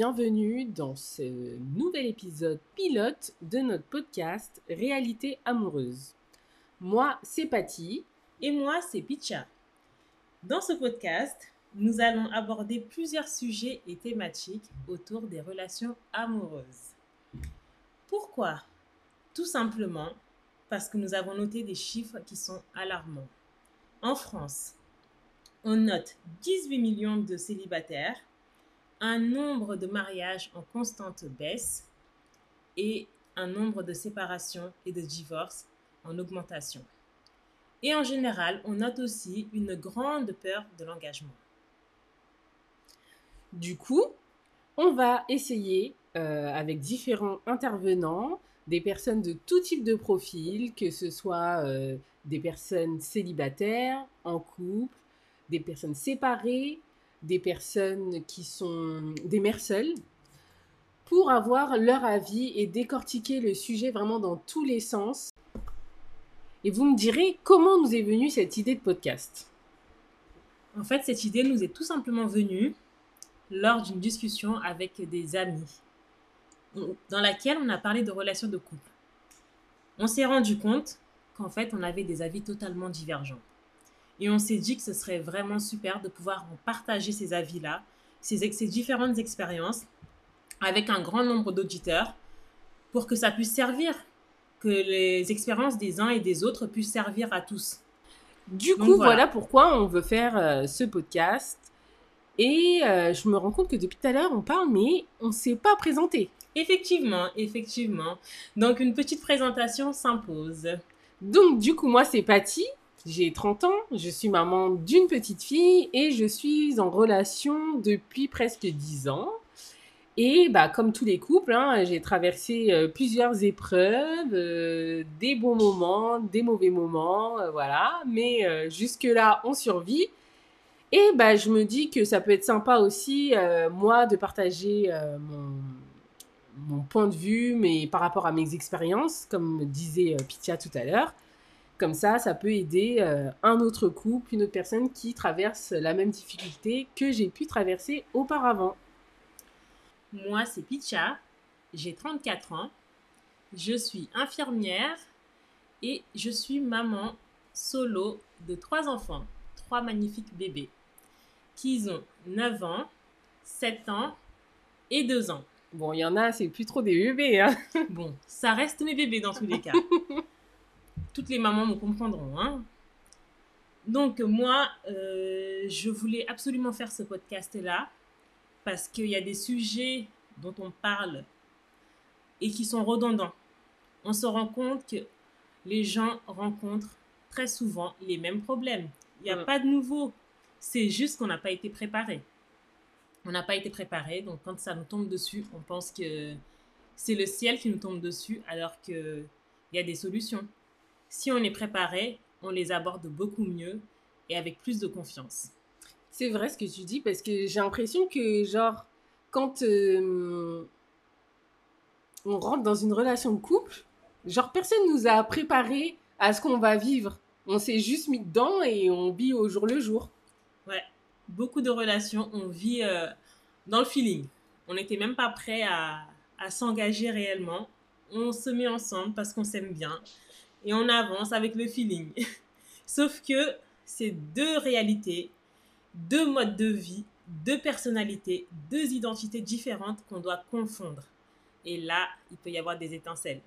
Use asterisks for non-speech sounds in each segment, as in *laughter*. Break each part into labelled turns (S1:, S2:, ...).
S1: bienvenue dans ce nouvel épisode pilote de notre podcast Réalité amoureuse. Moi, c'est Patty.
S2: Et moi, c'est Picha. Dans ce podcast, nous allons aborder plusieurs sujets et thématiques autour des relations amoureuses. Pourquoi? Tout simplement parce que nous avons noté des chiffres qui sont alarmants. En France, on note 18 millions de célibataires, un nombre de mariages en constante baisse et un nombre de séparations et de divorces en augmentation. Et en général, on note aussi une grande peur de l'engagement.
S1: Du coup, on va essayer euh, avec différents intervenants, des personnes de tout type de profil, que ce soit euh, des personnes célibataires, en couple, des personnes séparées, des personnes qui sont des mères seules, pour avoir leur avis et décortiquer le sujet vraiment dans tous les sens. Et vous me direz comment nous est venue cette idée de podcast?
S2: En fait, cette idée nous est tout simplement venue lors d'une discussion avec des amis, dans laquelle on a parlé de relations de couple. On s'est rendu compte qu'en fait, on avait des avis totalement divergents. Et on s'est dit que ce serait vraiment super de pouvoir partager ces avis-là, ces, ces différentes expériences, avec un grand nombre d'auditeurs, pour que ça puisse servir, que les expériences des uns et des autres puissent servir à tous.
S1: Du coup, voilà. pourquoi on veut faire euh, ce podcast. Et euh, je me rends compte que depuis tout à l'heure, on parle, mais on ne s'est pas présenté.
S2: Effectivement, effectivement. Donc, une petite présentation s'impose.
S1: Donc, du coup, moi, c'est Patty. J'ai 30 ans, je suis maman d'une petite fille et je suis en relation depuis presque 10 ans. Et bah, comme tous les couples, hein, j'ai traversé euh, plusieurs épreuves, euh, des bons moments, des mauvais moments, euh, voilà. Mais jusque-là, on survit. Et bah, je me dis que ça peut être sympa aussi, moi, de partager mon, point de vue, mais par rapport à mes expériences, comme disait Pitia tout à l'heure. Comme ça, ça peut aider euh, un autre couple, une autre personne qui traverse la même difficulté que j'ai pu traverser auparavant.
S2: Moi, c'est Picha, j'ai 34 ans, je suis infirmière et je suis maman solo de trois enfants, trois magnifiques bébés, qui ont 9 ans, 7 ans et 2 ans.
S1: Bon, il y en a, c'est plus trop des bébés. Hein.
S2: bon, ça reste mes bébés dans tous les cas. *laughs* toutes les mamans me comprendront. Hein. Donc moi, euh, je voulais absolument faire ce podcast-là parce qu'il y a des sujets dont on parle et qui sont redondants. On se rend compte que les gens rencontrent très souvent les mêmes problèmes. Il n'y a pas de nouveau. C'est juste qu'on n'a pas été préparé. On n'a pas été préparé, donc quand ça nous tombe dessus, on pense que c'est le ciel qui nous tombe dessus alors qu'il y a des solutions si on est préparé, on les aborde beaucoup mieux et avec plus de confiance.
S1: C'est vrai ce que tu dis parce que j'ai l'impression que genre quand euh, on rentre dans une relation de couple, genre personne nous a préparé à ce qu'on va vivre. On s'est juste mis dedans et on vit au jour le jour.
S2: Ouais, beaucoup de relations, on vit euh, dans le feeling. On n'était même pas prêt à, à s'engager réellement. On se met ensemble parce qu'on s'aime bien et on avance avec le feeling. *laughs* Sauf que c'est deux réalités, deux modes de vie, deux personnalités, deux identités différentes qu'on doit confondre. Et là, il peut y avoir des étincelles.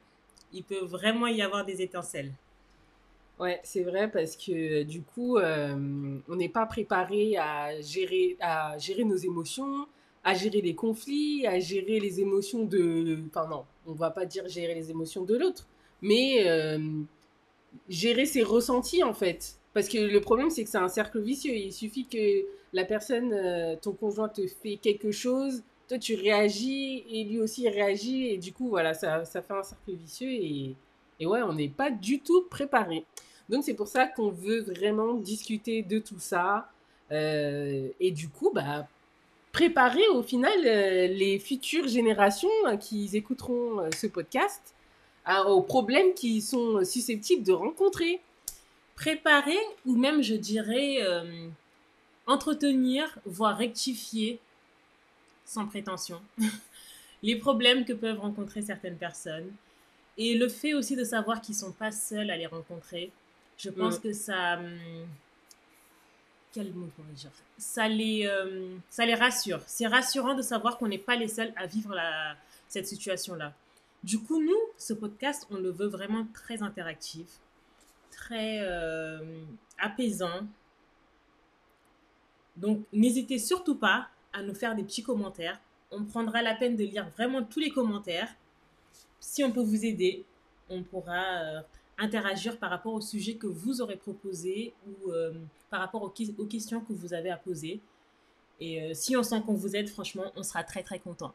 S2: Il peut vraiment y avoir des étincelles.
S1: Ouais, c'est vrai parce que du coup, euh, on n'est pas préparé à gérer, à gérer nos émotions, à gérer les conflits, à gérer les émotions de... Enfin non, on va pas dire gérer les émotions de l'autre, mais euh, gérer ses ressentis en fait. Parce que le problème, c'est que c'est un cercle vicieux. Il suffit que la personne, euh, ton conjoint te fait quelque chose, toi tu réagis et lui aussi réagit. Et du coup, voilà, ça, ça fait un cercle vicieux. Et, et ouais, on n'est pas du tout préparé. Donc c'est pour ça qu'on veut vraiment discuter de tout ça. Euh, et du coup, bah, préparer au final les futures générations qui écouteront ce podcast aux problèmes qui sont susceptibles de rencontrer.
S2: Préparer ou même, je dirais, euh, entretenir, voire rectifier sans prétention, *laughs* les problèmes que peuvent rencontrer certaines personnes et le fait aussi de savoir qu'ils sont pas seuls à les rencontrer. Je pense
S1: Mm.
S2: que ça hum, quel mot dire? Ça les euh, ça les rassure. C'est rassurant de savoir qu'on n'est pas les seuls à vivre la, cette situation-là. Du coup, nous, ce podcast, on le veut vraiment très interactif, très euh, apaisant. Donc, n'hésitez surtout pas à nous faire des petits commentaires. On prendra la peine de lire vraiment tous les commentaires. Si on peut vous aider, on pourra euh, interagir par rapport au sujet que vous aurez proposé ou euh, par rapport aux, que- aux questions que vous avez à poser. Et si on sent qu'on vous aide, franchement, on sera très très content.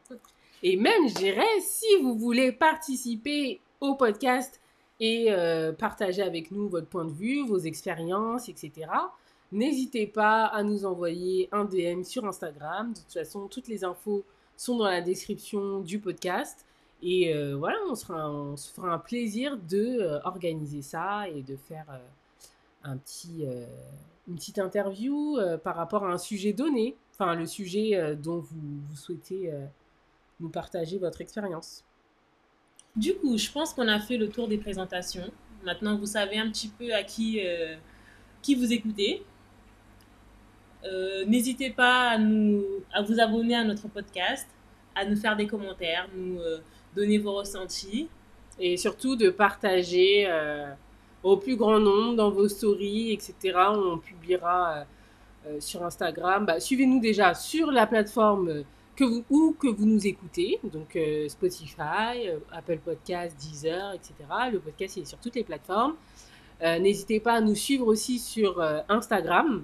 S1: Et même, je dirais, si vous voulez participer au podcast et euh, partager avec nous votre point de vue, vos expériences, etc., n'hésitez pas à nous envoyer un DM sur Instagram. De toute façon, toutes les infos sont dans la description du podcast. Et euh, voilà, on, se fera un plaisir de euh, organiser ça et de faire un petit, une petite interview par rapport à un sujet donné, enfin le sujet dont vous, souhaitez nous partager votre expérience.
S2: Du coup, je pense qu'on a fait le tour des présentations. Maintenant, vous savez un petit peu à qui, euh, qui vous écoutez. Euh, N'hésitez pas à, nous, à vous abonner à notre podcast, à nous faire des commentaires, nous euh, donner vos ressentis.
S1: Et surtout de partager au plus grand nombre dans vos stories, etc. On publiera sur Instagram. Bah, Suivez-nous déjà sur la plateforme que vous, où que vous nous écoutez, donc euh, Spotify, euh, Apple Podcasts, Deezer, etc. Le podcast est sur toutes les plateformes. Euh, N'hésitez pas à nous suivre aussi sur Instagram.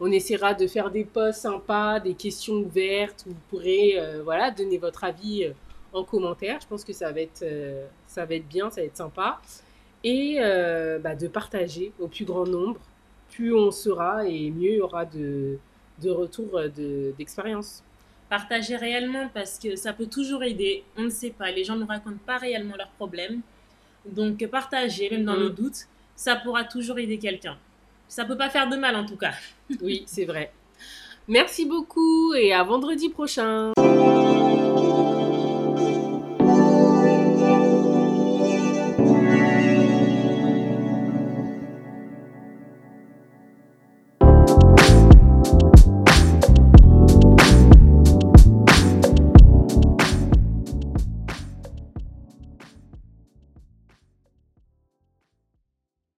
S1: On essaiera de faire des posts sympas, des questions ouvertes. où Vous pourrez voilà, donner votre avis en commentaire. Je pense que ça va être, ça va être bien, ça va être sympa. Et bah, de partager au plus grand nombre. Plus on sera et mieux il y aura de, de retours de- d'expérience.
S2: Partagez réellement parce que ça peut toujours aider. On ne sait pas, les gens ne racontent pas réellement leurs problèmes. Donc, partagez, même dans
S1: Mm.
S2: le doute, ça pourra toujours aider quelqu'un. Ça peut pas faire de mal en tout cas.
S1: oui, c'est vrai. *laughs* Merci beaucoup et à vendredi prochain.